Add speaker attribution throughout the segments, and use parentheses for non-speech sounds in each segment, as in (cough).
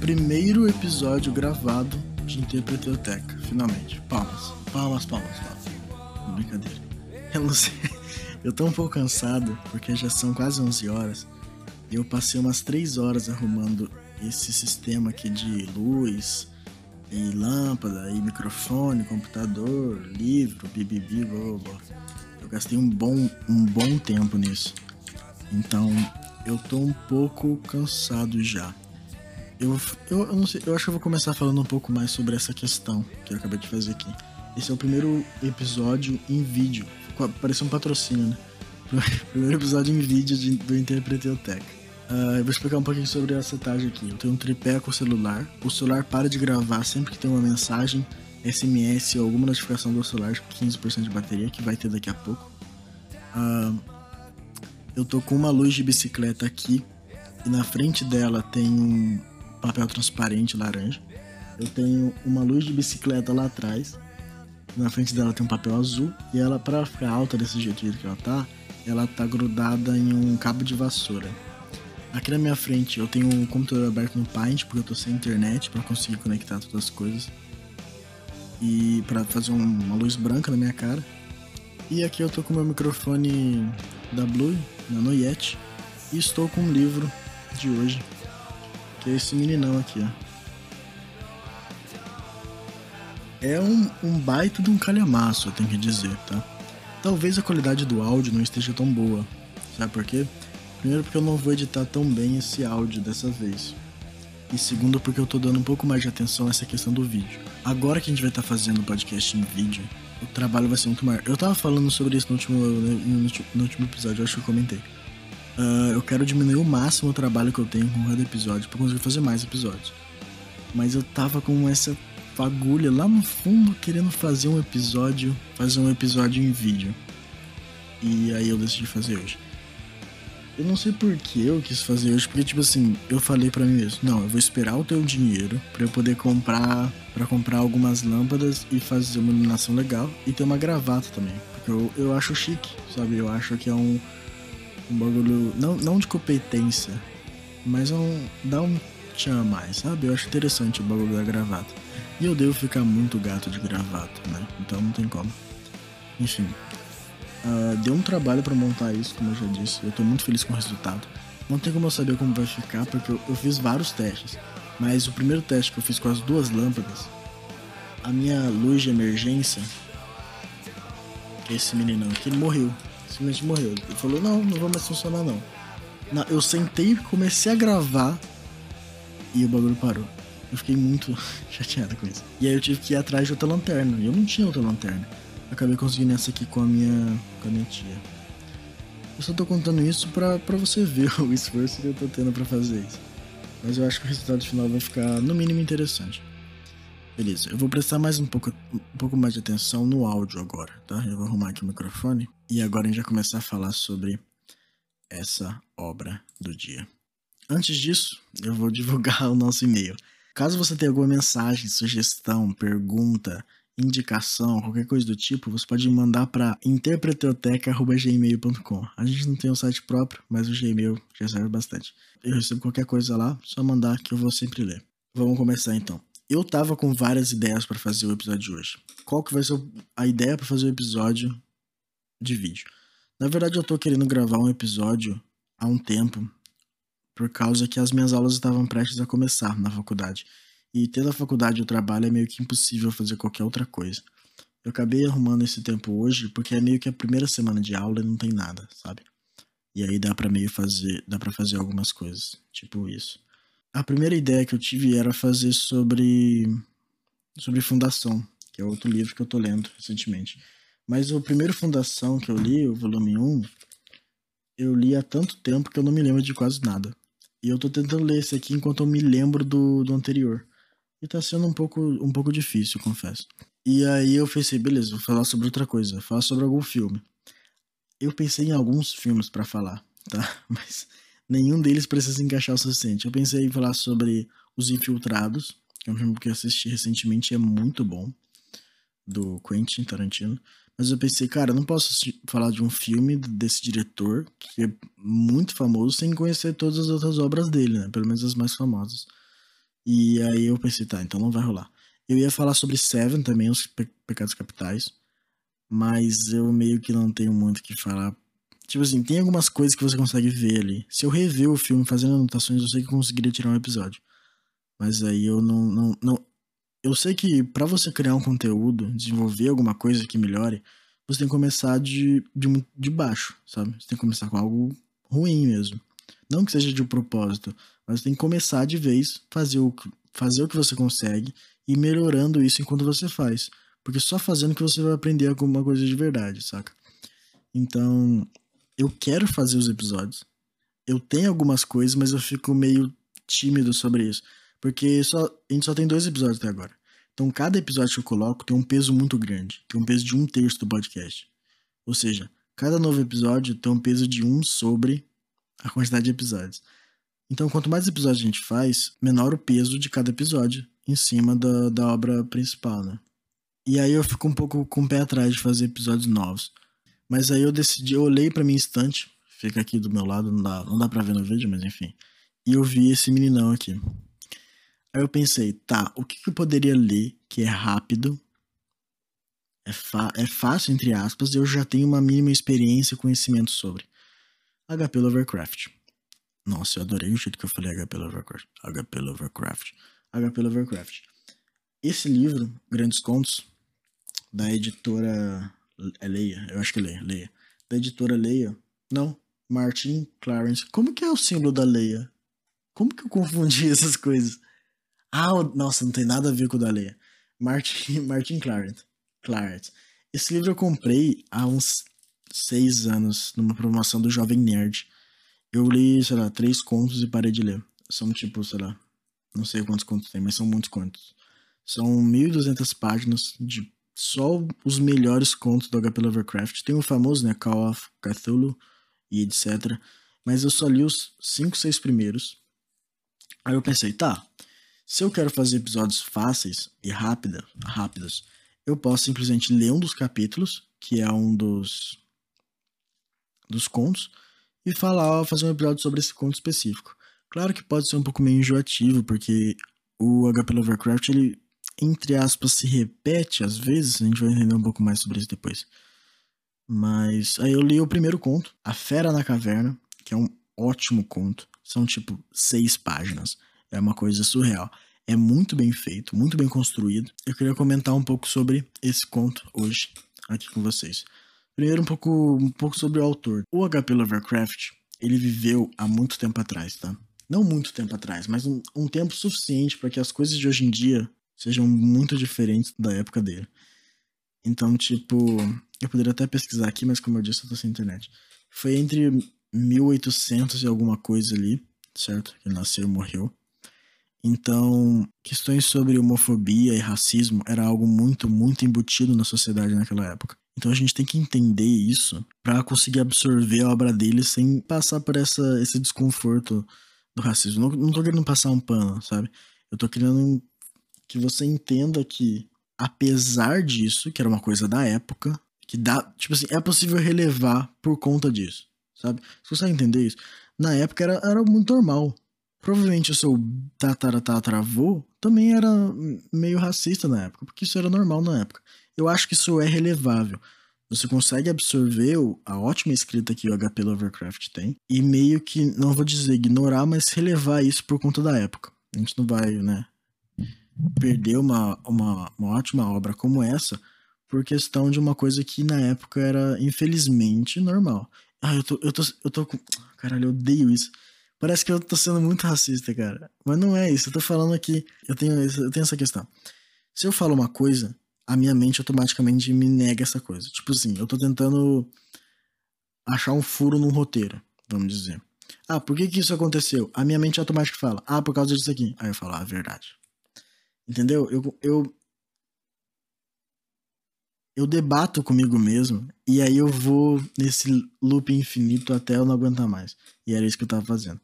Speaker 1: primeiro episódio gravado de Interpreteoteca, finalmente. Palmas, palmas, palmas, palmas. Brincadeira. Eu não sei, (laughs) eu tô um pouco cansado porque já são quase 11 horas e eu passei umas 3 horas arrumando esse sistema aqui de luz e lâmpada e microfone, computador, livro, bibibi, blá blá. Eu gastei um bom, um bom tempo nisso. Então, eu tô um pouco cansado já. Eu, eu, eu, não sei, eu acho que eu vou começar falando um pouco mais sobre essa questão que eu acabei de fazer aqui. Esse é o primeiro episódio em vídeo. Parece um patrocínio, né? (laughs) Primeiro episódio em vídeo de, do Interpreteoteca. Uh, eu vou explicar um pouquinho sobre a setagem aqui. Eu tenho um tripé com o celular. O celular para de gravar sempre que tem uma mensagem, SMS ou alguma notificação do celular com 15% de bateria, que vai ter daqui a pouco. Uh, eu tô com uma luz de bicicleta aqui e na frente dela tem um papel transparente laranja. Eu tenho uma luz de bicicleta lá atrás. Na frente dela tem um papel azul e ela para ficar alta desse jeito que ela tá, ela tá grudada em um cabo de vassoura. Aqui na minha frente eu tenho um computador aberto no Paint porque eu tô sem internet para conseguir conectar todas as coisas. E para fazer uma luz branca na minha cara. E aqui eu tô com meu microfone da Blue, Nano Yeti, e estou com um livro de hoje, que é esse meninão aqui, ó. É um, um baita de um calhamaço, eu tenho que dizer, tá? Talvez a qualidade do áudio não esteja tão boa, sabe por quê? Primeiro porque eu não vou editar tão bem esse áudio dessa vez. E segundo porque eu tô dando um pouco mais de atenção a essa questão do vídeo. Agora que a gente vai estar tá fazendo o podcast em vídeo, o trabalho vai ser muito maior. Eu tava falando sobre isso no último, no, último episódio, eu acho que eu comentei. Uh, eu quero diminuir o máximo o trabalho que eu tenho com cada episódio para conseguir fazer mais episódios. Mas eu tava com essa fagulha lá no fundo querendo fazer um episódio, fazer um episódio em vídeo. E aí eu decidi fazer hoje. Eu não sei por que eu quis fazer hoje, porque tipo assim, eu falei para mim mesmo, não, eu vou esperar o teu dinheiro para eu poder comprar, para comprar algumas lâmpadas e fazer uma iluminação legal e ter uma gravata também, porque eu, eu acho chique, sabe? Eu acho que é um, um bagulho não, não de competência, mas é um dá um tchan a mais, sabe? Eu acho interessante o bagulho da gravata. E eu devo ficar muito gato de gravata, né? Então não tem como. Enfim, Uh, deu um trabalho para montar isso, como eu já disse. Eu tô muito feliz com o resultado. Não tem como eu saber como vai ficar, porque eu, eu fiz vários testes. Mas o primeiro teste que eu fiz com as duas lâmpadas, a minha luz de emergência, esse meninão aqui, ele morreu. Simplesmente morreu. Ele falou: Não, não vai mais funcionar não. não eu sentei, comecei a gravar e o bagulho parou. Eu fiquei muito (laughs) chateado com isso. E aí eu tive que ir atrás de outra lanterna. E eu não tinha outra lanterna acabei conseguindo essa aqui com a minha, com a minha tia. Eu só tô contando isso pra, pra você ver (laughs) o esforço que eu tô tendo pra fazer isso. Mas eu acho que o resultado final vai ficar no mínimo interessante. Beleza, eu vou prestar mais um pouco, um pouco mais de atenção no áudio agora, tá? Eu vou arrumar aqui o microfone e agora a gente vai começar a falar sobre essa obra do dia. Antes disso, eu vou (laughs) divulgar o nosso e-mail. Caso você tenha alguma mensagem, sugestão, pergunta, indicação, qualquer coisa do tipo, você pode mandar para interpreteoteca.gmail.com. A gente não tem um site próprio, mas o Gmail já serve bastante. Eu recebo qualquer coisa lá, só mandar que eu vou sempre ler. Vamos começar então. Eu tava com várias ideias para fazer o episódio de hoje. Qual que vai ser a ideia para fazer o episódio de vídeo? Na verdade, eu tô querendo gravar um episódio há um tempo, por causa que as minhas aulas estavam prestes a começar na faculdade. E tendo a faculdade e o trabalho é meio que impossível fazer qualquer outra coisa. Eu acabei arrumando esse tempo hoje porque é meio que a primeira semana de aula e não tem nada, sabe? E aí dá para meio fazer, dá para fazer algumas coisas, tipo isso. A primeira ideia que eu tive era fazer sobre sobre fundação, que é outro livro que eu tô lendo recentemente. Mas o primeiro fundação que eu li, o volume 1, eu li há tanto tempo que eu não me lembro de quase nada. E eu tô tentando ler esse aqui enquanto eu me lembro do, do anterior. E tá sendo um pouco, um pouco difícil, confesso. E aí eu pensei, beleza, vou falar sobre outra coisa, falar sobre algum filme. Eu pensei em alguns filmes para falar, tá? (laughs) Mas nenhum deles precisa encaixar o suficiente. Eu pensei em falar sobre Os Infiltrados, que é um filme que eu assisti recentemente e é muito bom, do Quentin Tarantino. Mas eu pensei, cara, eu não posso falar de um filme desse diretor, que é muito famoso, sem conhecer todas as outras obras dele, né? Pelo menos as mais famosas. E aí eu pensei, tá, então não vai rolar. Eu ia falar sobre Seven também, os pe pecados capitais. Mas eu meio que não tenho muito o que falar. Tipo assim, tem algumas coisas que você consegue ver ali. Se eu rever o filme fazendo anotações, eu sei que eu conseguiria tirar um episódio. Mas aí eu não. não, não... Eu sei que para você criar um conteúdo, desenvolver alguma coisa que melhore, você tem que começar de, de, de baixo, sabe? Você tem que começar com algo ruim mesmo. Não que seja de propósito, mas tem que começar de vez, fazer o, fazer o que você consegue e melhorando isso enquanto você faz. Porque só fazendo que você vai aprender alguma coisa de verdade, saca? Então, eu quero fazer os episódios. Eu tenho algumas coisas, mas eu fico meio tímido sobre isso. Porque só, a gente só tem dois episódios até agora. Então, cada episódio que eu coloco tem um peso muito grande. Tem um peso de um terço do podcast. Ou seja, cada novo episódio tem um peso de um sobre a quantidade de episódios. Então, quanto mais episódios a gente faz, menor o peso de cada episódio em cima da, da obra principal, né? E aí eu fico um pouco com o pé atrás de fazer episódios novos. Mas aí eu decidi, eu olhei pra minha estante, fica aqui do meu lado, não dá, não dá pra ver no vídeo, mas enfim. E eu vi esse meninão aqui. Aí eu pensei, tá, o que, que eu poderia ler que é rápido, é, é fácil, entre aspas, eu já tenho uma mínima experiência e conhecimento sobre. HP Lovecraft. Nossa, eu adorei o jeito que eu falei HP Lovecraft. HP Lovecraft. HP Lovecraft. Esse livro, Grandes Contos, da editora é Leia, eu acho que é Leia, Leia. Da editora Leia. Não, Martin Clarence. Como que é o símbolo da Leia? Como que eu confundi (laughs) essas coisas? Ah, nossa, não tem nada a ver com o da Leia. Martin, (laughs) Martin Clarence. Clarence. Esse livro eu comprei há uns seis anos, numa promoção do Jovem Nerd. Eu li, sei lá, três contos e parei de ler. São tipo, sei lá, não sei quantos contos tem, mas são muitos contos. São 1.200 páginas de só os melhores contos do HP Lovecraft. Tem o famoso, né, Call of Cthulhu e etc. Mas eu só li os 5, 6 primeiros. Aí eu pensei, tá, se eu quero fazer episódios fáceis e rápida, rápidos, eu posso simplesmente ler um dos capítulos, que é um dos dos contos, e falar, fazer um episódio sobre esse conto específico. Claro que pode ser um pouco meio enjoativo, porque o HP Lovecraft ele entre aspas, se repete às vezes, a gente vai entender um pouco mais sobre isso depois. Mas aí eu li o primeiro conto, A Fera na Caverna, que é um ótimo conto. São tipo seis páginas. É uma coisa surreal. É muito bem feito, muito bem construído. Eu queria comentar um pouco sobre esse conto hoje, aqui com vocês. Primeiro, um pouco, um pouco sobre o autor. O H.P. Lovecraft, ele viveu há muito tempo atrás, tá? Não muito tempo atrás, mas um, um tempo suficiente para que as coisas de hoje em dia sejam muito diferentes da época dele. Então, tipo, eu poderia até pesquisar aqui, mas como eu disse, eu tô sem internet. Foi entre 1800 e alguma coisa ali, certo? Ele nasceu e morreu. Então, questões sobre homofobia e racismo era algo muito, muito embutido na sociedade naquela época. Então a gente tem que entender isso para conseguir absorver a obra dele sem passar por essa, esse desconforto do racismo. Não, não tô querendo passar um pano, sabe? Eu tô querendo que você entenda que, apesar disso, que era uma coisa da época, que dá, tipo assim, é possível relevar por conta disso, sabe? Você entender isso, na época era, era muito normal. Provavelmente o seu tataratataravô também era meio racista na época, porque isso era normal na época. Eu acho que isso é relevável. Você consegue absorver a ótima escrita que o HP Lovecraft tem e meio que, não vou dizer ignorar, mas relevar isso por conta da época. A gente não vai, né, perder uma, uma, uma ótima obra como essa por questão de uma coisa que na época era, infelizmente, normal. Ah, eu tô, eu tô, eu tô com. Caralho, eu odeio isso. Parece que eu tô sendo muito racista, cara. Mas não é isso. Eu tô falando aqui. Eu tenho, eu tenho essa questão. Se eu falo uma coisa, a minha mente automaticamente me nega essa coisa. Tipo assim, eu tô tentando achar um furo num roteiro, vamos dizer. Ah, por que que isso aconteceu? A minha mente automaticamente fala, ah, por causa disso aqui. Aí eu falo, ah, verdade. Entendeu? Eu, eu, eu debato comigo mesmo e aí eu vou nesse loop infinito até eu não aguentar mais. E era isso que eu tava fazendo.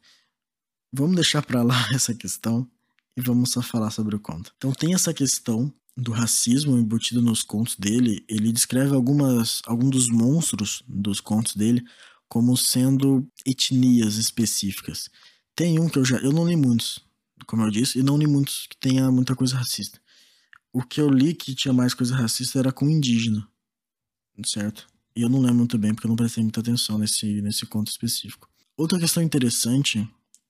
Speaker 1: Vamos deixar pra lá (laughs) essa questão e vamos só falar sobre o conto. Então tem essa questão do racismo embutido nos contos dele, ele descreve algumas alguns dos monstros dos contos dele como sendo etnias específicas. Tem um que eu já eu não li muitos, como eu disse, e não li muitos que tenha muita coisa racista. O que eu li que tinha mais coisa racista era com indígena, certo? E eu não lembro muito bem porque eu não prestei muita atenção nesse nesse conto específico. Outra questão interessante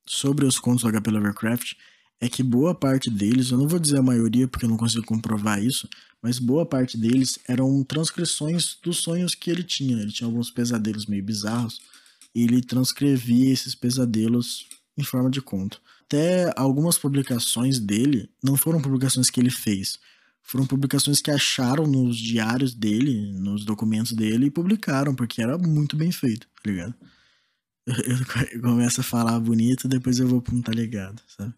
Speaker 1: sobre os contos do HP Lovecraft é que boa parte deles, eu não vou dizer a maioria porque eu não consigo comprovar isso, mas boa parte deles eram transcrições dos sonhos que ele tinha. Ele tinha alguns pesadelos meio bizarros e ele transcrevia esses pesadelos em forma de conto. Até algumas publicações dele não foram publicações que ele fez, foram publicações que acharam nos diários dele, nos documentos dele e publicaram, porque era muito bem feito, tá ligado? (laughs) Eu, começo a falar bonito, depois eu vou pra um tá ligado, sabe?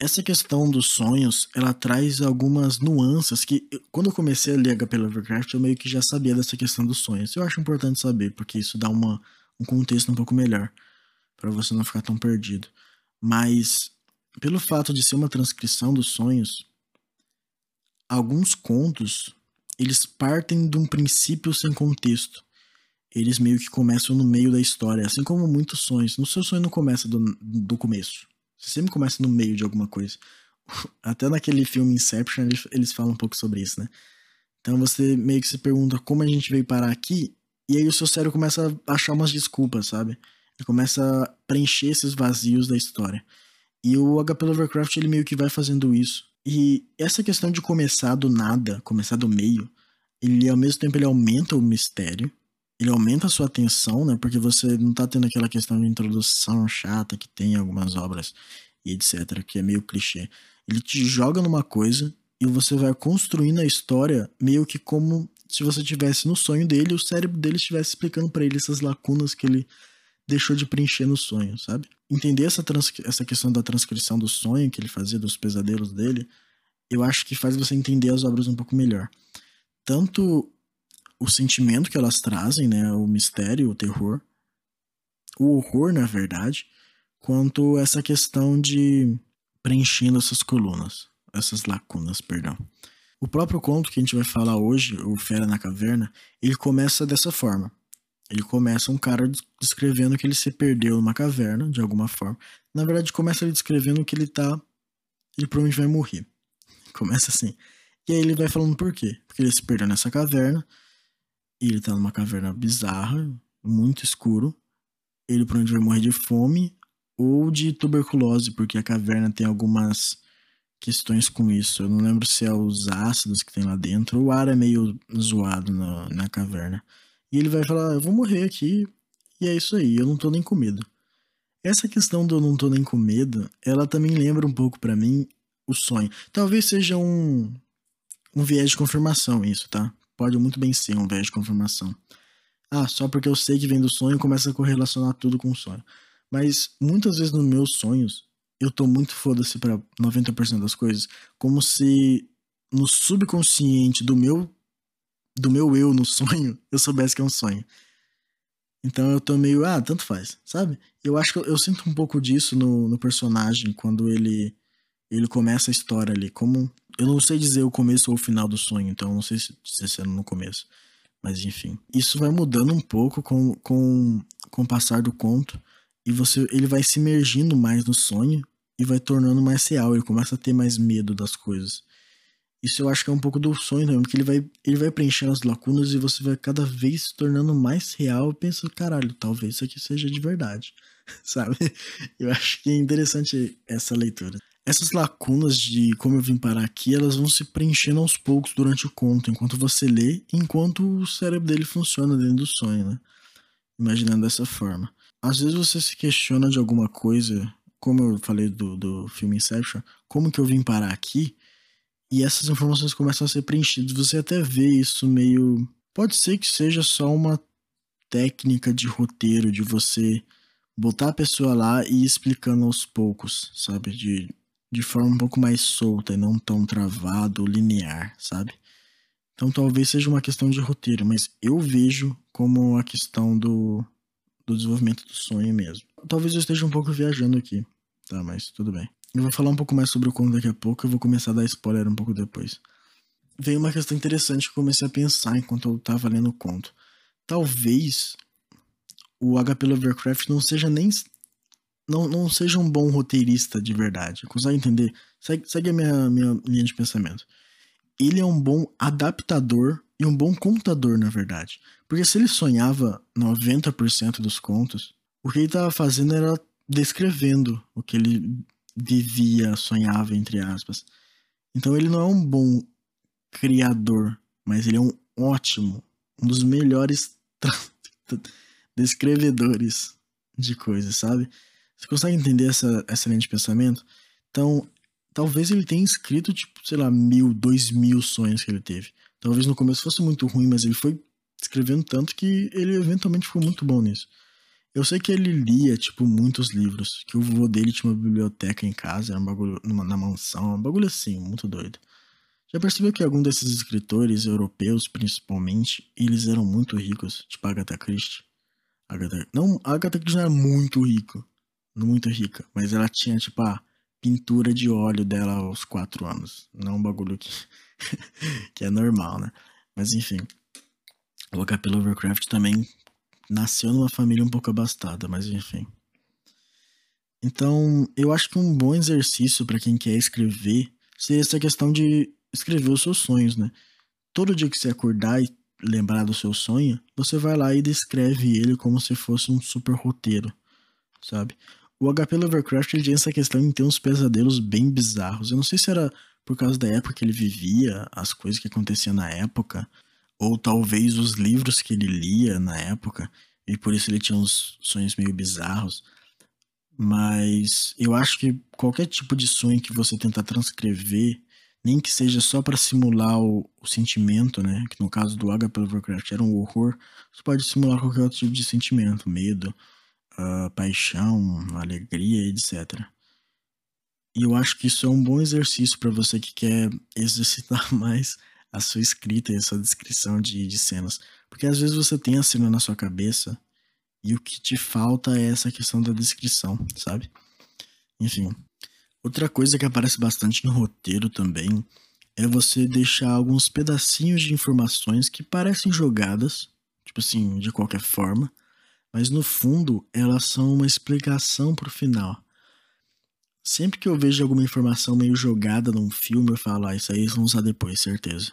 Speaker 1: Essa questão dos sonhos, ela traz algumas nuances que, quando eu comecei a ler HP Lovecraft, eu meio que já sabia dessa questão dos sonhos. Eu acho importante saber, porque isso dá uma, um contexto um pouco melhor, para você não ficar tão perdido. Mas, pelo fato de ser uma transcrição dos sonhos, alguns contos, eles partem de um princípio sem contexto. Eles meio que começam no meio da história, assim como muitos sonhos. No seu sonho não começa do, do começo você sempre começa no meio de alguma coisa. (laughs) Até naquele filme Inception eles, eles falam um pouco sobre isso, né? Então você meio que se pergunta como a gente veio parar aqui, e aí o seu cérebro começa a achar umas desculpas, sabe? Ele começa preencher esses vazios da história. E o HP Lovecraft ele meio que vai fazendo isso. E essa questão de começar do nada, começar do meio, ele ao mesmo tempo ele aumenta o mistério, ele aumenta a sua atenção, né? Porque você não tá tendo aquela questão de introdução chata que tem em algumas obras e etc, que é meio clichê. Ele te joga numa coisa e você vai construindo a história meio que como se você tivesse no sonho dele, o cérebro dele estivesse explicando para ele essas lacunas que ele deixou de preencher no sonho, sabe? Entender essa, essa questão da transcrição do sonho que ele fazia, dos pesadelos dele, eu acho que faz você entender as obras um pouco melhor. Tanto o sentimento que elas trazem, né? O mistério, o terror, o horror, na verdade, quanto essa questão de preenchendo essas colunas, essas lacunas, perdão. O próprio conto que a gente vai falar hoje, o Fera na Caverna, ele começa dessa forma. Ele começa um cara descrevendo que ele se perdeu numa caverna, de alguma forma. Na verdade, começa ele descrevendo que ele tá. Ele provavelmente vai morrer. (laughs) Começa assim. E aí ele vai falando por quê? Porque ele se perdeu nessa caverna ele tá numa caverna bizarra, muito escuro. Ele provavelmente vai morrer de fome ou de tuberculose, porque a caverna tem algumas questões com isso. Eu não lembro se é os ácidos que tem lá dentro, o ar é meio zoado na, na caverna. E ele vai falar: Eu vou morrer aqui, e é isso aí, eu não tô nem com medo. Essa questão do eu não tô nem com medo, ela também lembra um pouco para mim o sonho. Talvez seja um, um viés de confirmação isso, tá? pode muito bem ser um viés de confirmação. Ah, só porque eu sei que vem do sonho, começa a correlacionar tudo com o sonho. Mas muitas vezes nos meus sonhos, eu tô muito foda-se pra 90% das coisas. Como se no subconsciente do meu do meu eu no (laughs) sonho, eu soubesse que é um sonho. Então eu tô meio, ah, tanto faz, sabe? Eu acho que eu, eu sinto um pouco disso no, no personagem quando ele ele começa a história ali. Como eu não sei dizer o começo ou o final do sonho, então não sei se, se é no começo. Mas enfim. Isso vai mudando um pouco com, com, com o passar do conto. E você ele vai se imergindo mais no sonho e vai tornando mais real. Ele começa a ter mais medo das coisas. Isso eu acho que é um pouco do sonho também, porque ele vai, ele vai preenchendo as lacunas e você vai cada vez se tornando mais real. Pensa, caralho, talvez isso aqui seja de verdade, (laughs) sabe? Eu acho que é interessante essa leitura. Essas lacunas de como eu vim parar aqui, elas vão se preenchendo aos poucos durante o conto, enquanto você lê, enquanto o cérebro dele funciona dentro do sonho, né? Imaginando dessa forma. Às vezes você se questiona de alguma coisa, como eu falei do, do filme Inception, como que eu vim parar aqui? E essas informações começam a ser preenchidas. Você até vê isso meio. Pode ser que seja só uma técnica de roteiro, de você botar a pessoa lá e ir explicando aos poucos, sabe? De de forma um pouco mais solta e não tão travado, linear, sabe? Então talvez seja uma questão de roteiro, mas eu vejo como a questão do, do desenvolvimento do sonho mesmo. Talvez eu esteja um pouco viajando aqui, tá? Mas tudo bem. Eu vou falar um pouco mais sobre o conto daqui a pouco, eu vou começar a dar spoiler um pouco depois. veio uma questão interessante que eu comecei a pensar enquanto eu tava lendo o conto. Talvez o HP Lovecraft não seja nem. Não, não seja um bom roteirista de verdade. Consegue entender? Segue, segue a minha, minha linha de pensamento. Ele é um bom adaptador e um bom contador, na verdade. Porque se ele sonhava 90% dos contos, o que ele estava fazendo era descrevendo o que ele vivia, sonhava, entre aspas. Então ele não é um bom criador, mas ele é um ótimo, um dos melhores (laughs) descrevedores de coisas, sabe? Você consegue entender essa, essa linha de pensamento? Então, talvez ele tenha escrito, tipo, sei lá, mil, dois mil sonhos que ele teve. Talvez no começo fosse muito ruim, mas ele foi escrevendo tanto que ele eventualmente ficou muito bom nisso. Eu sei que ele lia, tipo, muitos livros, que o vô dele tinha uma biblioteca em casa, era um bagulho numa, na mansão, um bagulho assim, muito doido. Já percebeu que algum desses escritores europeus, principalmente, eles eram muito ricos, tipo Agatha Christie? Agatha... Não, Agatha Christie não era muito rico, muito rica, mas ela tinha, tipo, a pintura de óleo dela aos quatro anos. Não um bagulho que, (laughs) que é normal, né? Mas enfim, o HP Lovecraft também nasceu numa família um pouco abastada, mas enfim. Então, eu acho que um bom exercício para quem quer escrever seria essa questão de escrever os seus sonhos, né? Todo dia que você acordar e lembrar do seu sonho, você vai lá e descreve ele como se fosse um super roteiro, sabe? O HP Lovecraft ele tinha essa questão de ter uns pesadelos bem bizarros. Eu não sei se era por causa da época que ele vivia, as coisas que aconteciam na época, ou talvez os livros que ele lia na época, e por isso ele tinha uns sonhos meio bizarros. Mas eu acho que qualquer tipo de sonho que você tentar transcrever, nem que seja só para simular o, o, sentimento, né? Que no caso do H.P. Lovecraft era um horror, você pode simular qualquer outro tipo de sentimento, medo, uh, paixão, alegria, etc. E eu acho que isso é um bom exercício para você que quer (laughs) exercitar mais a sua escrita e a sua descrição de, de cenas. Porque às vezes você tem a cena na sua cabeça e o que te falta é essa questão da descrição, sabe? Enfim. Outra coisa que aparece bastante no roteiro também é você deixar alguns pedacinhos de informações que parecem jogadas, tipo assim, de qualquer forma, mas no fundo elas são uma explicação pro final. Sempre que eu vejo alguma informação meio jogada num filme, eu falo, ah, isso aí eles vão usar depois, certeza.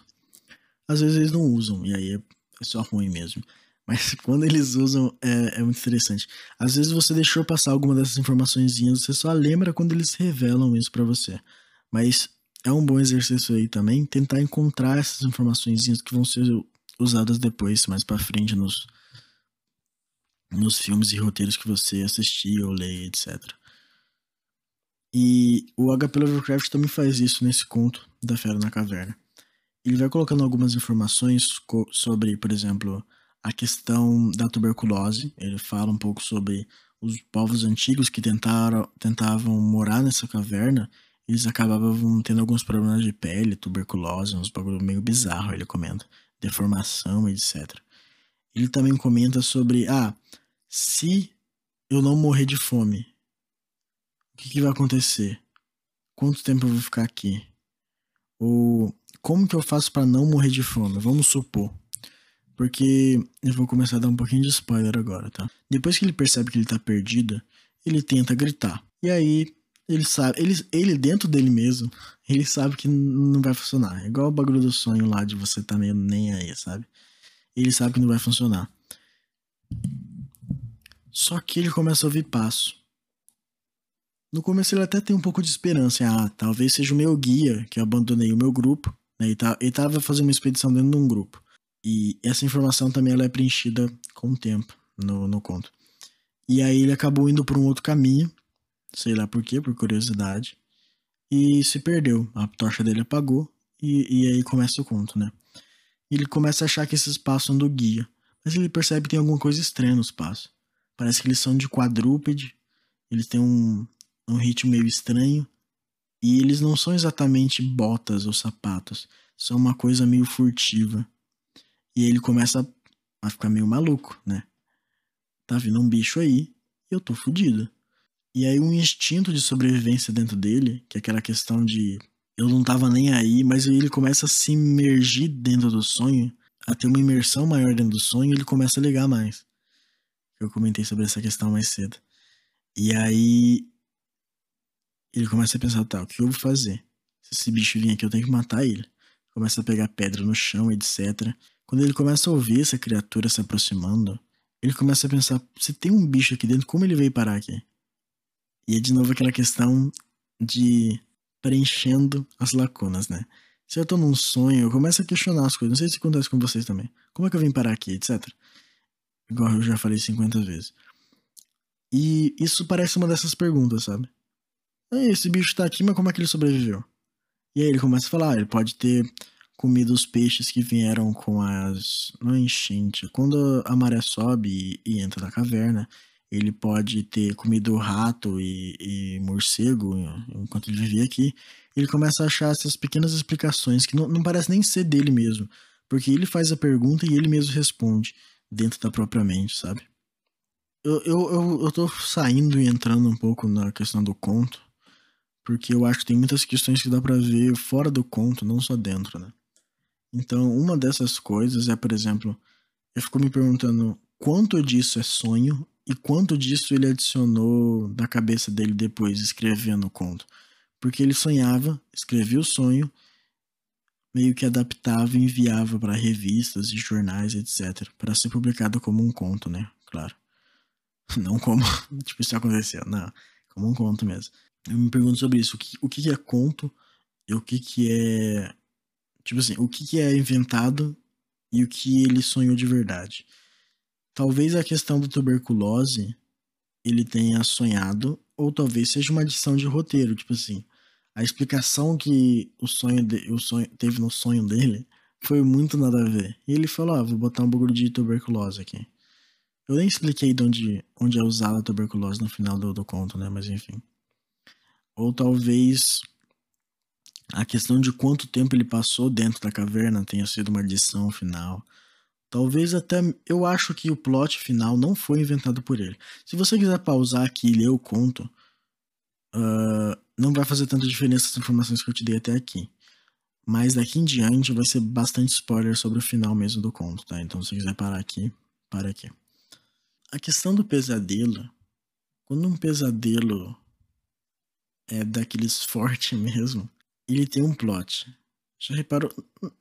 Speaker 1: Às vezes eles não usam, e aí é, é só ruim mesmo. (laughs) Mas quando eles usam, é, é, muito interessante. Às vezes você deixou passar alguma dessas informações, você só lembra quando eles revelam isso para você. Mas é um bom exercício aí também, tentar encontrar essas informações que vão ser usadas depois, mais para frente, nos, nos filmes e roteiros que você assistir ou ler, etc. E o HP Lovecraft também faz isso nesse conto da Fera na Caverna. Ele vai colocando algumas informações sobre, por exemplo, a questão da tuberculose. Ele fala um pouco sobre os povos antigos que tentaram, tentavam morar nessa caverna. Eles acabavam tendo alguns problemas de pele, tuberculose, uns bagulho meio bizarro, ele comenta. Deformação, etc. Ele também comenta sobre, ah, se eu não morrer de fome, o que, que vai acontecer? Quanto tempo eu vou ficar aqui? Ou como que eu faço para não morrer de fome? Vamos supor. Porque eu vou começar a dar um pouquinho de spoiler agora, tá? Depois que ele percebe que ele tá perdido, ele tenta gritar. E aí, ele sabe, ele, ele dentro dele mesmo, ele sabe que não vai funcionar. É igual o bagulho do sonho lá de você tá meio nem aí, sabe? Ele sabe que não vai funcionar. Só que ele começa a ouvir passo. No começo ele até tem um pouco de esperança. Ah, talvez seja o meu guia, que eu abandonei o meu grupo. Né? Ele, tá, ele tava fazendo uma expedição dentro de um grupo. E essa informação também ela é preenchida com o tempo no, no conto. E aí ele acabou indo por um outro caminho. Sei lá por quê, por curiosidade. E se perdeu. A tocha dele apagou. E, e aí começa o conto, né? Ele começa a achar que esses passos são do guia. Mas ele percebe que tem alguma coisa estranha nos passos. Parece que eles são de quadrúpede. Eles têm um, um ritmo meio estranho. E eles não são exatamente botas ou sapatos, são uma coisa meio furtiva. E ele começa a ficar meio maluco, né? Tá vindo um bicho aí e eu tô fudido. E aí um instinto de sobrevivência dentro dele, que é aquela questão de eu não tava nem aí, mas ele começa a se imergir dentro do sonho, a ter uma imersão maior dentro do sonho, ele começa a ligar mais. Eu comentei sobre essa questão mais cedo. E aí ele começa a pensar, tá, o que eu vou fazer? Se esse bicho vir aqui, eu tenho que matar ele. Começa a pegar pedra no chão, etc. Quando ele começa a ouvir essa criatura se aproximando, ele começa a pensar, se tem um bicho aqui dentro, como ele veio parar aqui? E é de novo aquela questão de preenchendo as lacunas, né? Se eu tô num sonho, eu começo a questionar as coisas. Não sei se acontece com vocês também. Como é que eu vim parar aqui, etc. Igual eu já falei 50 vezes. E isso parece uma dessas perguntas, sabe? Esse bicho tá aqui, mas como é que ele sobreviveu? E aí ele começa a falar, ah, ele pode ter comido os peixes que vieram com as. Não é enchente. Quando a maré sobe e, e entra na caverna, ele pode ter comido rato e, e, morcego enquanto ele vivia aqui. Ele começa a achar essas pequenas explicações que não, não parece nem ser dele mesmo. Porque ele faz a pergunta e ele mesmo responde dentro da própria mente, sabe? Eu, eu, eu, eu tô saindo e entrando um pouco na questão do conto, porque eu acho que tem muitas questões que dá para ver fora do conto, não só dentro, né? Então, uma dessas coisas é, por exemplo, eu fico me perguntando quanto disso é sonho e quanto disso ele adicionou na cabeça dele depois, escrevendo o conto. Porque ele sonhava, escrevia o sonho, meio que adaptava e enviava para revistas e jornais, etc., para ser publicado como um conto, né? Claro. (laughs) Não como, (laughs) tipo, isso aconteceu, não. Como um conto mesmo. Eu me pergunto sobre isso. O que, o que é conto e o que, que é. Tipo assim, o que, que é inventado e o que ele sonhou de verdade. Talvez a questão da tuberculose ele tenha sonhado, ou talvez seja uma adição de roteiro, tipo assim. A explicação que o sonho, de, o sonho teve no sonho dele foi muito nada a ver. E ele falou: ah, vou botar um bagulho de tuberculose aqui. Eu nem expliquei de onde, onde é usada a tuberculose no final do, do conto, né? Mas enfim. Ou talvez a questão de quanto tempo ele passou dentro da caverna tenha sido uma adição final. Talvez até eu acho que o plot final não foi inventado por ele. Se você quiser pausar aqui e ler o conto, uh, não vai fazer tanta diferença as informações que eu te dei até aqui. Mas daqui em diante vai ser bastante spoiler sobre o final mesmo do conto, tá? Então se você quiser parar aqui, para aqui. A questão do pesadelo, quando um pesadelo é daqueles forte (laughs) mesmo, ele tem um plot. Já reparou?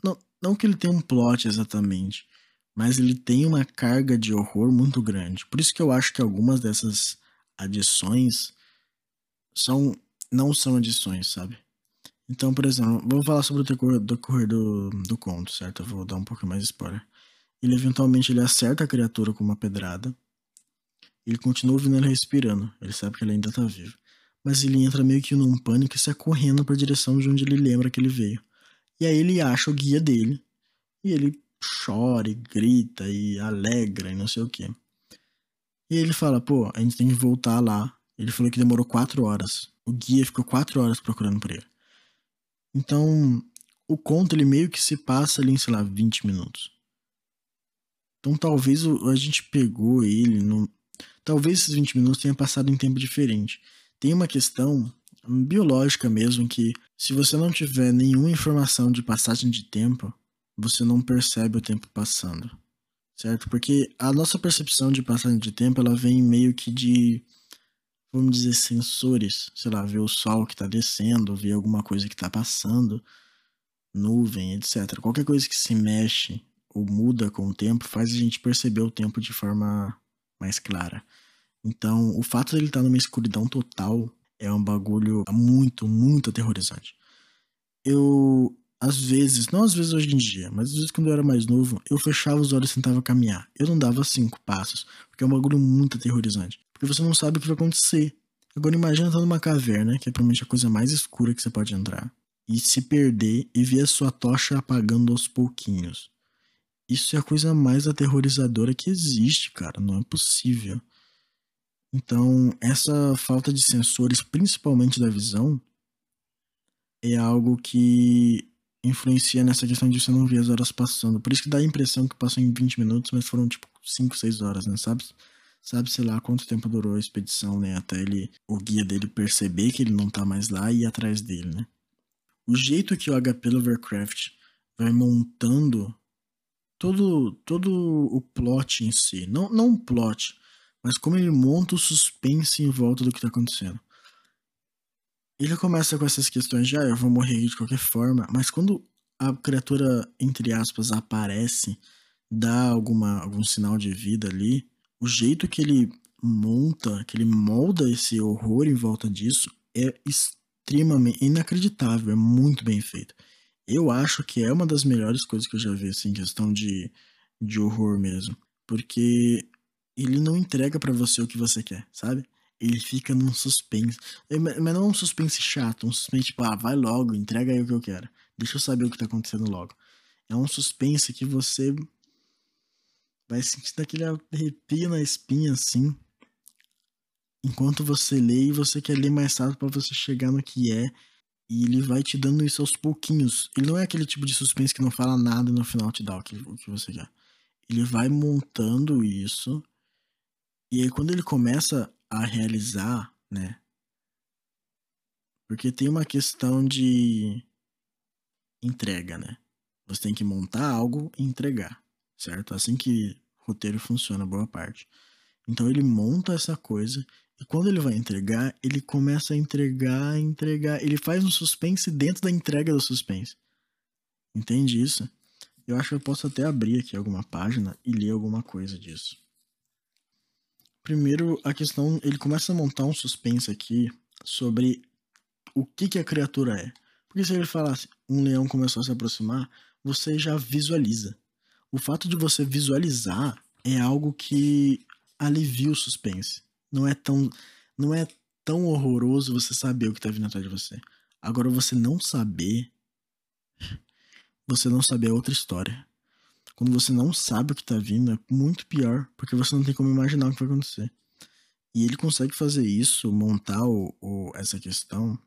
Speaker 1: Não, não que ele tenha um plot exatamente, mas ele tem uma carga de horror muito grande. Por isso que eu acho que algumas dessas adições são não são adições, sabe? Então, por exemplo, vou falar sobre o decorrer, decorrer do, do conto, certo? Eu vou dar um pouco mais de spoiler. Ele eventualmente ele acerta a criatura com uma pedrada. Ele continua ouvindo ela respirando. Ele sabe que ela ainda tá viva. Mas ele entra meio que num pânico e sai correndo para a direção de onde ele lembra que ele veio. E aí ele acha o guia dele. E ele chora e grita e alegra e não sei o que. E ele fala, pô, a gente tem que voltar lá. Ele falou que demorou quatro horas. O guia ficou quatro horas procurando por ele. Então, o conto ele meio que se passa ali em, sei lá, 20 minutos. Então talvez a gente pegou ele no. Talvez esses 20 minutos tenha passado em tempo diferente. Tem uma questão biológica mesmo que se você não tiver nenhuma informação de passagem de tempo, você não percebe o tempo passando, certo? Porque a nossa percepção de passagem de tempo, ela vem meio que de, vamos dizer, sensores, sei lá, ver o sol que está descendo, ver alguma coisa que está passando, nuvem, etc. Qualquer coisa que se mexe ou muda com o tempo faz a gente perceber o tempo de forma mais clara. Então, o fato de ele estar tá numa escuridão total é um bagulho muito, muito aterrorizante. Eu às vezes, não às vezes hoje em dia, mas às vezes quando eu era mais novo, eu fechava os olhos e tentava caminhar. Eu não dava cinco passos, porque é um bagulho muito aterrorizante. Porque você não sabe o que vai acontecer. Agora imagina estar numa caverna, que é provavelmente a coisa mais escura que você pode entrar, e se perder e ver a sua tocha apagando aos pouquinhos. Isso é a coisa mais aterrorizadora que existe, cara. Não é possível. Então, essa falta de sensores, principalmente da visão, é algo que influencia nessa questão de você não ver as horas passando. Por isso que dá a impressão que passou em 20 minutos, mas foram tipo 5, 6 horas, né? Sabe? Sabe, sei lá, quanto tempo durou a expedição, né? Até ele, o guia dele perceber que ele não tá mais lá e ir atrás dele, né? o jeito que o HP Lovecraft vai montando todo, todo o plot em si. Não, não um plot, mas como ele monta o suspense em volta do que tá acontecendo. Ele começa com essas questões de, ah, eu vou morrer de qualquer forma, mas quando a criatura, entre aspas, aparece, dá alguma, algum sinal de vida ali, o jeito que ele monta, que ele molda esse horror em volta disso é extremamente inacreditável, é muito bem feito. Eu acho que é uma das melhores coisas que eu já vi, assim, em questão de, de horror mesmo. Porque ele não entrega para você o que você quer, sabe? Ele fica num suspense. É, mas não um suspense chato, um suspense tipo, ah, vai logo, entrega aí o que eu quero. Deixa eu saber o que tá acontecendo logo. É um suspense que você vai sentindo aquele arrepio na espinha assim. Enquanto você lê e você quer ler mais rápido para você chegar no que é. E ele vai te dando isso aos pouquinhos. Ele não é aquele tipo de suspense que não fala nada e no final te dá o que, o que você quer. Ele vai montando isso. E aí quando ele começa a realizar, né? Porque tem uma questão de entrega, né? Você tem que montar algo e entregar, certo? Assim que roteiro funciona, boa parte. Então ele monta essa coisa e quando ele vai entregar, ele começa a entregar, entregar. Ele faz um suspense dentro da entrega do suspense. Entende isso? Eu acho que eu posso até abrir aqui alguma página e ler alguma coisa disso. Primeiro, a questão, ele começa a montar um suspense aqui sobre o que, que a criatura é. Porque se ele falasse, um leão começou a se aproximar, você já visualiza. O fato de você visualizar é algo que alivia o suspense. Não é tão, não é tão horroroso você saber o que tá vindo atrás de você. Agora, você não saber. Você não saber é outra história. Quando você não sabe o que tá vindo, é muito pior, porque você não tem como imaginar o que vai acontecer. E ele consegue fazer isso, montar o, o, essa questão.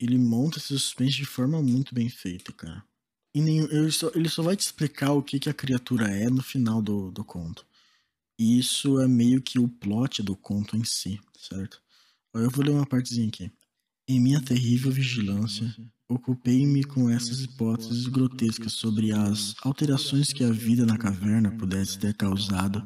Speaker 1: Ele monta esse suspense de forma muito bem feita, cara. E nem, ele, só, ele só vai te explicar o que, que a criatura é no final do, do conto. E isso é meio que o plot do conto em si, certo? Eu vou ler uma partezinha aqui. Em minha terrível vigilância, ocupei-me com essas hipóteses grotescas sobre as alterações que a vida na caverna pudesse ter causado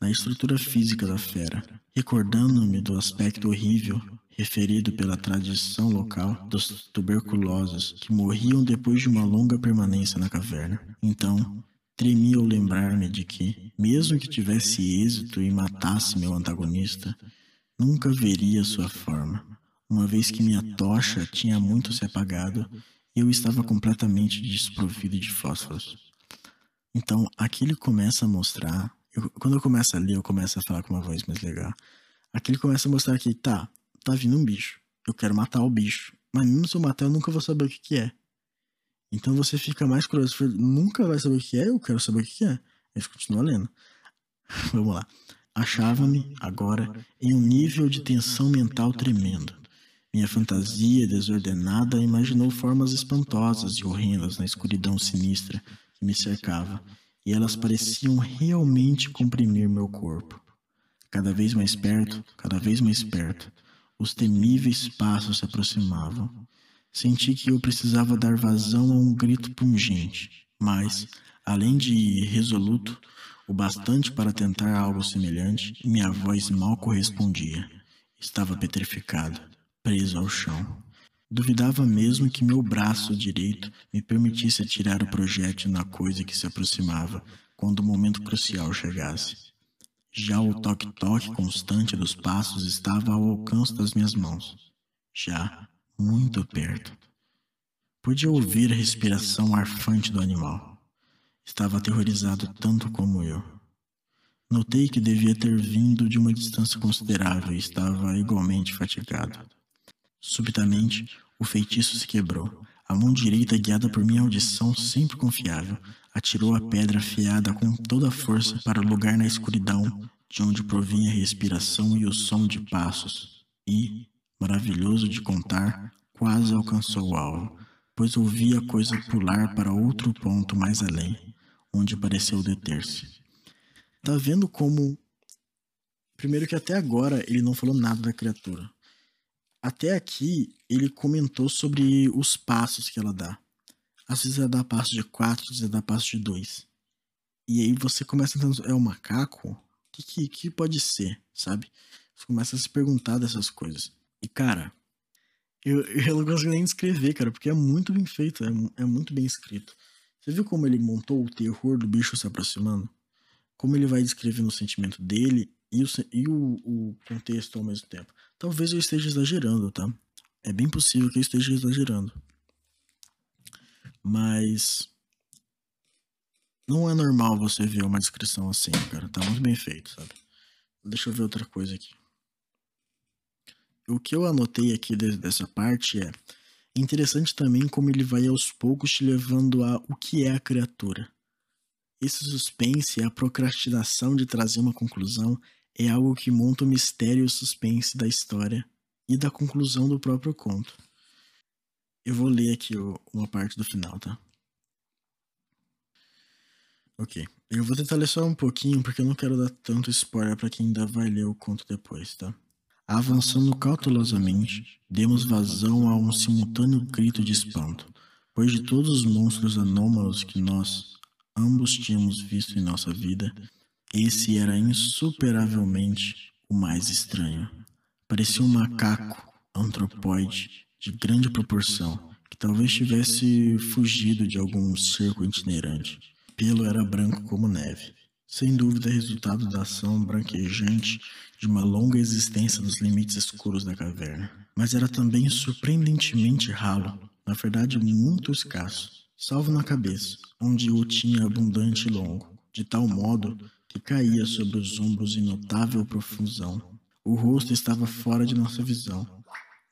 Speaker 1: na estrutura física da fera, recordando-me do aspecto horrível referido pela tradição local dos tuberculosos que morriam depois de uma longa permanência na caverna. Então, Tremi ao lembrar-me de que, mesmo que tivesse êxito e matasse meu antagonista, nunca veria sua forma, uma vez que minha tocha tinha muito se apagado e eu estava completamente desprovido de fósforos. Então, aqui ele começa a mostrar. Eu, quando eu começo a ler, eu começo a falar com uma voz mais legal. Aqui ele começa a mostrar que, tá, tá vindo um bicho. Eu quero matar o bicho. Mas mesmo se eu matar, eu nunca vou saber o que, que é. Então você fica mais curioso. Você nunca vai saber o que é, eu quero saber o que é. Aí você continua lendo. (laughs) Vamos lá. Achava-me, agora, em um nível de tensão mental tremendo. Minha fantasia desordenada imaginou formas espantosas e horrendas na escuridão sinistra que me cercava, e elas pareciam realmente comprimir meu corpo. Cada vez mais perto, cada vez mais perto, os temíveis passos se aproximavam. Senti que eu precisava dar vazão a um grito pungente, mas, além de resoluto, o bastante para tentar algo semelhante, minha voz mal correspondia. Estava petrificado, preso ao chão. Duvidava mesmo que meu braço direito me permitisse atirar o projétil na coisa que se aproximava quando o momento crucial chegasse. Já o toque-toque constante dos passos estava ao alcance das minhas mãos. Já muito perto. Podia ouvir a respiração arfante do animal. Estava aterrorizado tanto como eu. Notei que devia ter vindo de uma distância considerável e estava igualmente fatigado. Subitamente, o feitiço se quebrou. A mão direita, guiada por minha audição sempre confiável, atirou a pedra afiada com toda a força para o lugar na escuridão de onde provinha a respiração e o som de passos. E, maravilhoso de contar, quase alcançou o alvo, pois ouvi a coisa pular para outro ponto mais além, onde pareceu deter-se. Tá vendo como. Primeiro que até agora ele não falou nada da criatura. Até aqui, ele comentou sobre os passos que ela dá. Às vezes ela dá passo de quatro, às vezes ela dá passo de dois. E aí você começa a é o macaco? O que, que, que pode ser, sabe? Você começa a se perguntar dessas coisas. E, cara, eu, (laughs) eu não consigo nem descrever, cara, porque é muito bem feito, é, é muito bem escrito. Você viu como ele montou o terror do bicho se aproximando? Como ele vai descrevendo o sentimento dele e o, e o, o contexto ao mesmo tempo. Talvez eu esteja exagerando, tá? É bem possível que eu esteja exagerando. Mas não é normal você ver uma descrição assim, cara. Tá muito bem feito, sabe? Deixa eu ver outra coisa aqui o que eu anotei aqui dessa parte é interessante também como ele vai aos poucos te levando a o que é a criatura. Esse suspense, a procrastinação de trazer uma conclusão, é algo que monta o mistério e o suspense da história e da conclusão do próprio conto. Eu vou ler aqui uma parte do final, tá? Ok. Eu vou tentar ler só um pouquinho porque eu não quero dar tanto spoiler para quem ainda vai ler o conto depois, tá? Avançando cautelosamente, demos vazão a um simultâneo grito de espanto, pois de todos os monstros anômalos que nós ambos tínhamos visto em nossa vida, esse era insuperavelmente o mais estranho. Parecia um macaco antropóide de grande proporção, que talvez tivesse fugido de algum cerco itinerante. Pelo era branco como neve sem dúvida resultado da ação branquejante de uma longa existência nos limites escuros da caverna. Mas era também surpreendentemente ralo, na verdade muito escasso, salvo na cabeça, onde o tinha abundante e longo, de tal modo que caía sobre os ombros em notável profusão. O rosto estava fora de nossa visão,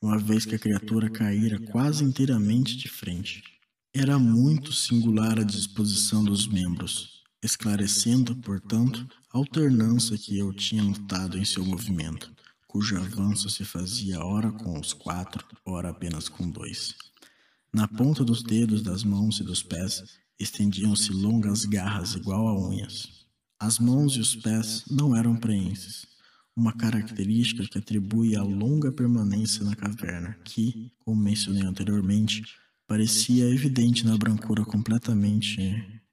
Speaker 1: uma vez que a criatura caíra quase inteiramente de frente. Era muito singular a disposição dos membros, esclarecendo, portanto, a alternância que eu tinha notado em seu movimento, cujo avanço se fazia ora com os quatro, ora apenas com dois. Na ponta dos dedos das mãos e dos pés estendiam-se longas garras igual a unhas. As mãos e os pés não eram preenses, uma característica que atribui a longa permanência na caverna, que, como mencionei anteriormente, parecia evidente na brancura completamente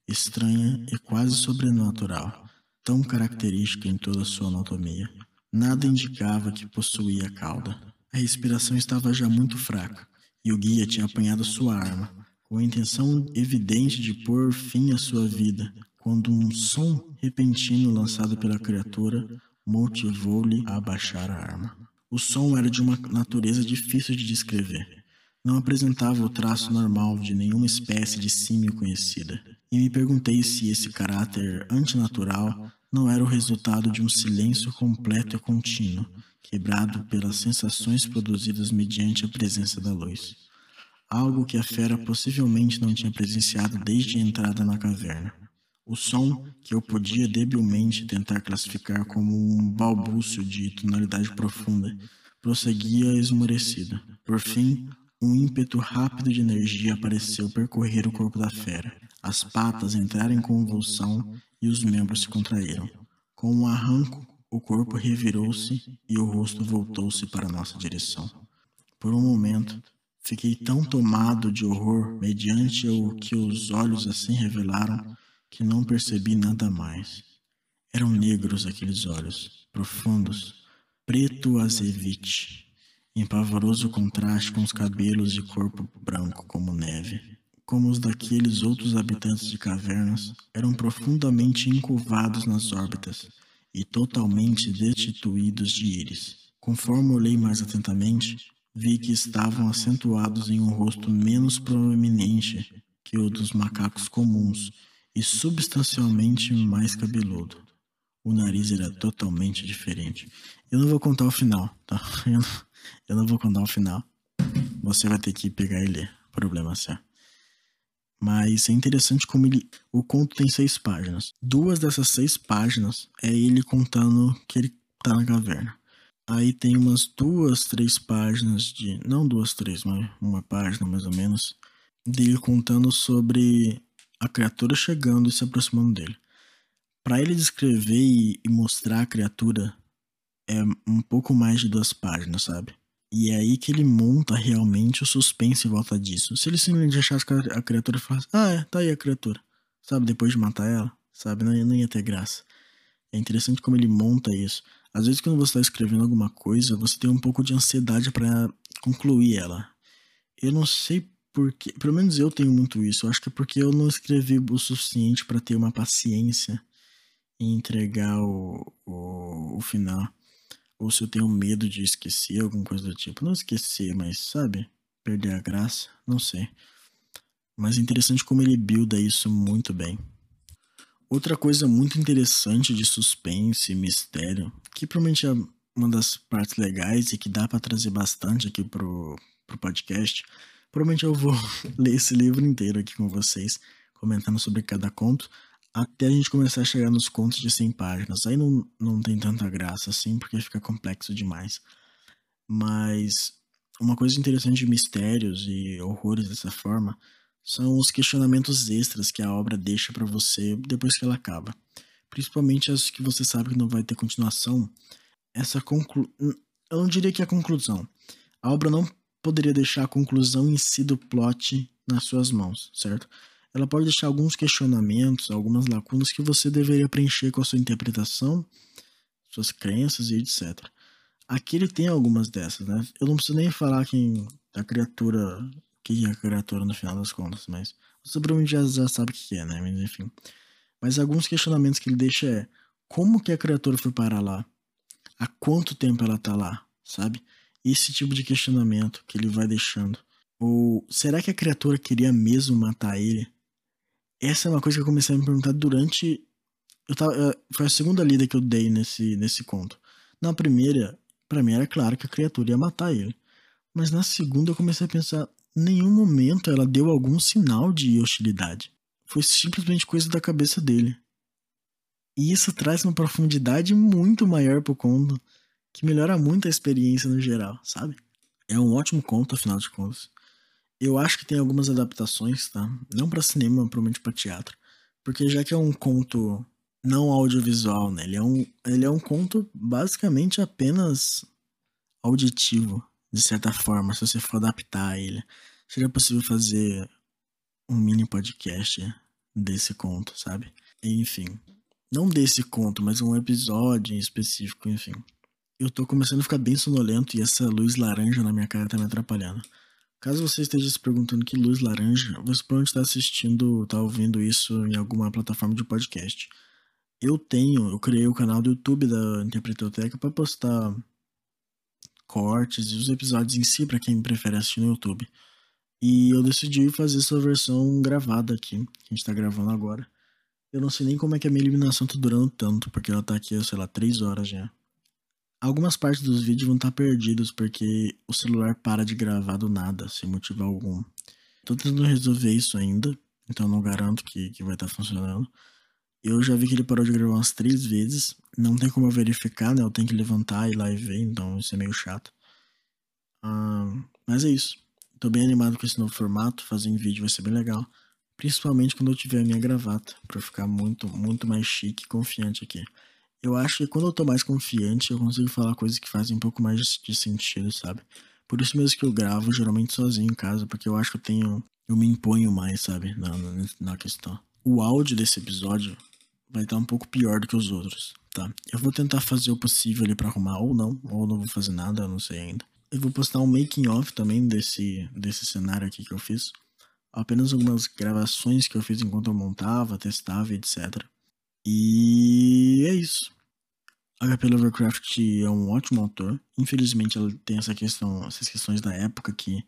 Speaker 1: estranha e quase sobrenatural, tão característica em toda a sua anatomia. Nada indicava que possuía cauda. A respiração estava já muito fraca, e o guia tinha apanhado sua arma, com a intenção evidente de pôr fim à sua vida, quando um som repentino lançado pela criatura motivou-lhe a abaixar a arma. O som era de uma natureza difícil de descrever. Não apresentava o traço normal de nenhuma espécie de símio conhecida e me perguntei se esse caráter antinatural não era o resultado de um silêncio completo e contínuo, quebrado pelas sensações produzidas mediante a presença da luz. Algo que a fera possivelmente não tinha presenciado desde a entrada na caverna. O som, que eu podia debilmente tentar classificar como um balbúcio de tonalidade profunda, prosseguia esmorecido. Por fim, um ímpeto rápido de energia apareceu percorrer o corpo da fera. As patas entraram em convulsão e os membros se contraíram. Com um arranco, o corpo revirou-se e o rosto voltou-se para nossa direção. Por um momento, fiquei tão tomado de horror mediante o que os olhos assim revelaram que não percebi nada mais. Eram negros aqueles olhos, profundos, preto azevite em pavoroso contraste com os cabelos de corpo branco como neve. Como os daqueles outros habitantes de cavernas, eram profundamente encurvados nas órbitas e totalmente destituídos de íris. Conforme olhei mais atentamente, vi que estavam acentuados em um rosto menos proeminente que o dos macacos comuns e substancialmente mais cabeludo. O nariz era totalmente diferente. Eu não vou contar o final, tá? (laughs) Eu não... Eu não vou contar o final. Você vai ter que pegar e ler. Problema seu. Mas é interessante como ele. O conto tem seis páginas. Duas dessas seis páginas é ele contando que ele tá na caverna. Aí tem umas duas, três páginas de. Não duas, três, mas uma página mais ou menos. Dele contando sobre a criatura chegando e se aproximando dele. Para ele descrever e mostrar a criatura é um pouco mais de duas páginas, sabe? E é aí que ele monta realmente o suspense em volta disso. Se ele simplesmente achasse que a criatura falasse, ah, é, tá aí a criatura, sabe, depois de matar ela, sabe, não, não ia ter graça. É interessante como ele monta isso. Às vezes, quando você está escrevendo alguma coisa, você tem um pouco de ansiedade para concluir ela. Eu não sei porque, pelo menos eu tenho muito isso. Eu acho que é porque eu não escrevi o suficiente para ter uma paciência em entregar o, o, o final. Ou se eu tenho medo de esquecer alguma coisa do tipo. Não esquecer, mas sabe? Perder a graça. Não sei. Mas é interessante como ele builda isso muito bem. Outra coisa muito interessante de suspense e mistério, que provavelmente é uma das partes legais e que dá para trazer bastante aqui pro, pro podcast, provavelmente eu vou (laughs) ler esse livro inteiro aqui com vocês, comentando sobre cada conto, até a gente começar a chegar nos contos de 100 páginas. Aí não, não tem tanta graça assim, porque fica complexo demais. Mas uma coisa interessante de mistérios e horrores dessa forma são os questionamentos extras que a obra deixa para você depois que ela acaba. Principalmente as que você sabe que não vai ter continuação. Essa conclu... Eu não diria que é a conclusão. A obra não poderia deixar a conclusão em si do plot nas suas mãos, certo? ela pode deixar alguns questionamentos, algumas lacunas que você deveria preencher com a sua interpretação, suas crenças e etc. Aqui ele tem algumas dessas, né? Eu não preciso nem falar quem a criatura, que é a criatura no final das contas, mas você provavelmente já, já sabe o que é, né? Mas enfim. Mas alguns questionamentos que ele deixa é como que a criatura foi parar lá? Há quanto tempo ela tá lá, sabe? Esse tipo de questionamento que ele vai deixando. Ou será que a criatura queria mesmo matar ele? essa é uma coisa que eu comecei a me perguntar durante. Eu tava, foi a segunda lida que eu dei nesse, nesse conto. Na primeira, para mim era claro que a criatura ia matar ele. Mas na segunda eu comecei a pensar: nenhum momento ela deu algum sinal de hostilidade. Foi simplesmente coisa da cabeça dele. E isso traz uma profundidade muito maior pro conto, que melhora muito a experiência no geral, sabe? É um ótimo conto, afinal de contas. Eu acho que tem algumas adaptações, tá? Não para cinema, provavelmente para teatro. Porque já que é um conto não audiovisual, né? Ele é um, ele é um conto basicamente apenas auditivo, de certa forma, se você for adaptar ele. Seria possível fazer um mini podcast desse conto, sabe? Enfim. Não desse conto, mas um episódio em específico, enfim. Eu tô começando a ficar bem sonolento e essa luz laranja na minha cara tá me atrapalhando. Caso você esteja se perguntando que luz laranja, você provavelmente está assistindo, está ouvindo isso em alguma plataforma de podcast. Eu tenho, eu criei o canal do YouTube da Interpretoteca para postar cortes e os episódios em si para quem prefere assistir no YouTube. E eu decidi fazer essa versão gravada aqui, que a gente está gravando agora. Eu não sei nem como é que a minha eliminação tá durando tanto, porque ela tá aqui, sei lá, 3 horas já. Algumas partes dos vídeos vão estar perdidos porque o celular para de gravar do nada, sem motivo algum. Tô tentando resolver isso ainda, então não garanto que, que vai estar funcionando. Eu já vi que ele parou de gravar umas três vezes. Não tem como eu verificar, né? Eu tenho que levantar e ir lá e ver, então isso é meio chato. Ah, mas é isso. Tô bem animado com esse novo formato. Fazer em vídeo vai ser bem legal. Principalmente quando eu tiver a minha gravata, para ficar muito, muito mais chique e confiante aqui. Eu acho que quando eu tô mais confiante, eu consigo falar coisas que fazem um pouco mais de sentido, sabe? Por isso mesmo que eu gravo geralmente sozinho em casa, porque eu acho que eu tenho. Eu me imponho mais, sabe? Na, na, na questão. O áudio desse episódio vai estar um pouco pior do que os outros, tá? Eu vou tentar fazer o possível ali pra arrumar, ou não, ou não vou fazer nada, eu não sei ainda. Eu vou postar um making off também desse, desse cenário aqui que eu fiz. Apenas algumas gravações que eu fiz enquanto eu montava, testava, etc. E é isso. HP Lovecraft é um ótimo autor. Infelizmente, ela tem essa questão, essas questões da época que,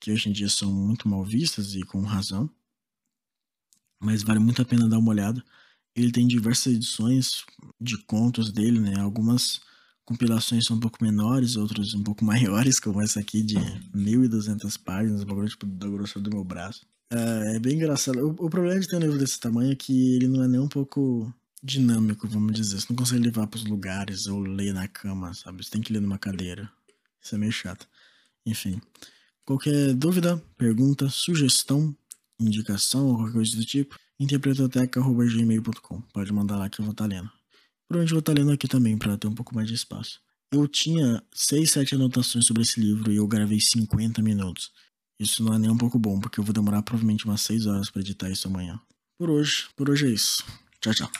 Speaker 1: que hoje em dia são muito mal vistas e com razão. Mas vale muito a pena dar uma olhada. Ele tem diversas edições de contos dele, né? Algumas compilações são um pouco menores, outras um pouco (laughs) maiores, como essa aqui de 1.200 páginas, o bagulho tipo, da grossura do meu braço. É, é bem engraçado. O, o, problema de ter um livro desse tamanho é que ele não é nem um pouco dinâmico, vamos dizer. Você não consegue levar para os lugares ou ler na cama, sabe? Você tem que ler numa cadeira. Isso é meio chato. Enfim. Qualquer dúvida, pergunta, sugestão, indicação ou qualquer coisa do tipo, interpretoteca.gmail.com. Pode mandar lá que eu vou estar tá lendo. Provavelmente vou estar tá lendo aqui também para ter um pouco mais de espaço. Eu tinha 6, 7 anotações sobre esse livro e eu gravei 50 minutos. Isso não é nem um pouco bom, porque eu vou demorar provavelmente umas 6 horas para editar isso amanhã. Por hoje, por hoje é isso. Tchau, tchau.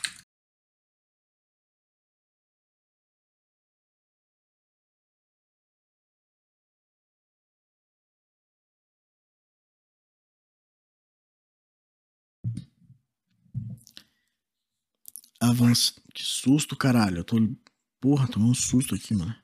Speaker 1: Avança. Que susto, caralho. Eu tô. Porra, tomei um susto aqui, mano.